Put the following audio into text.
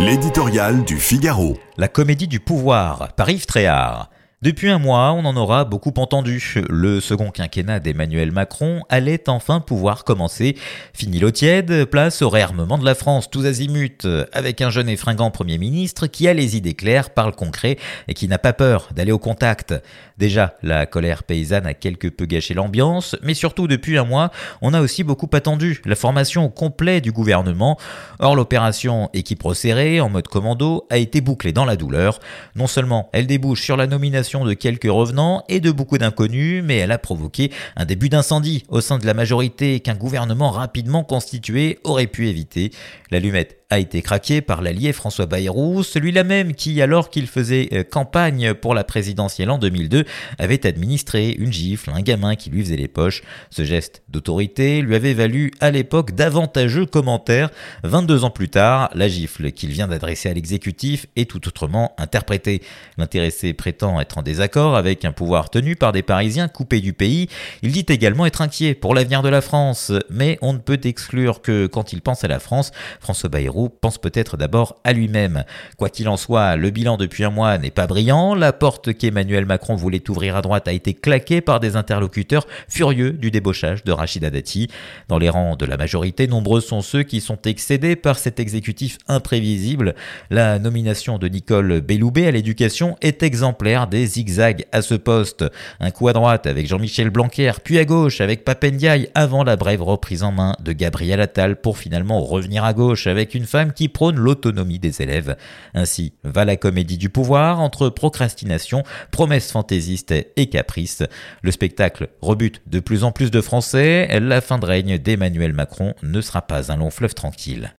L'éditorial du Figaro. La comédie du pouvoir par Yves Tréhard. Depuis un mois, on en aura beaucoup entendu. Le second quinquennat d'Emmanuel Macron allait enfin pouvoir commencer. Fini l'eau tiède, place au réarmement de la France tous azimuts, avec un jeune et fringant Premier ministre qui a les idées claires, parle concret et qui n'a pas peur d'aller au contact. Déjà, la colère paysanne a quelque peu gâché l'ambiance, mais surtout depuis un mois, on a aussi beaucoup attendu la formation au complet du gouvernement. Or, l'opération équipe resserrée en mode commando a été bouclée dans la douleur. Non seulement elle débouche sur la nomination de quelques revenants et de beaucoup d'inconnus, mais elle a provoqué un début d'incendie au sein de la majorité qu'un gouvernement rapidement constitué aurait pu éviter. L'allumette a été craqué par l'allié François Bayrou, celui-là même qui, alors qu'il faisait euh, campagne pour la présidentielle en 2002, avait administré une gifle, un gamin qui lui faisait les poches. Ce geste d'autorité lui avait valu à l'époque d'avantageux commentaires. 22 ans plus tard, la gifle qu'il vient d'adresser à l'exécutif est tout autrement interprétée. L'intéressé prétend être en désaccord avec un pouvoir tenu par des Parisiens coupés du pays. Il dit également être inquiet pour l'avenir de la France, mais on ne peut exclure que quand il pense à la France, François Bayrou pense peut-être d'abord à lui-même. Quoi qu'il en soit, le bilan depuis un mois n'est pas brillant. La porte qu'Emmanuel Macron voulait ouvrir à droite a été claquée par des interlocuteurs furieux du débauchage de Rachida Dati. Dans les rangs de la majorité, nombreux sont ceux qui sont excédés par cet exécutif imprévisible. La nomination de Nicole Belloubet à l'éducation est exemplaire des zigzags à ce poste. Un coup à droite avec Jean-Michel Blanquer, puis à gauche avec Papendiaï avant la brève reprise en main de Gabriel Attal pour finalement revenir à gauche avec une femme qui prône l'autonomie des élèves. Ainsi va la comédie du pouvoir entre procrastination, promesses fantaisistes et caprices. Le spectacle rebute de plus en plus de Français. La fin de règne d'Emmanuel Macron ne sera pas un long fleuve tranquille.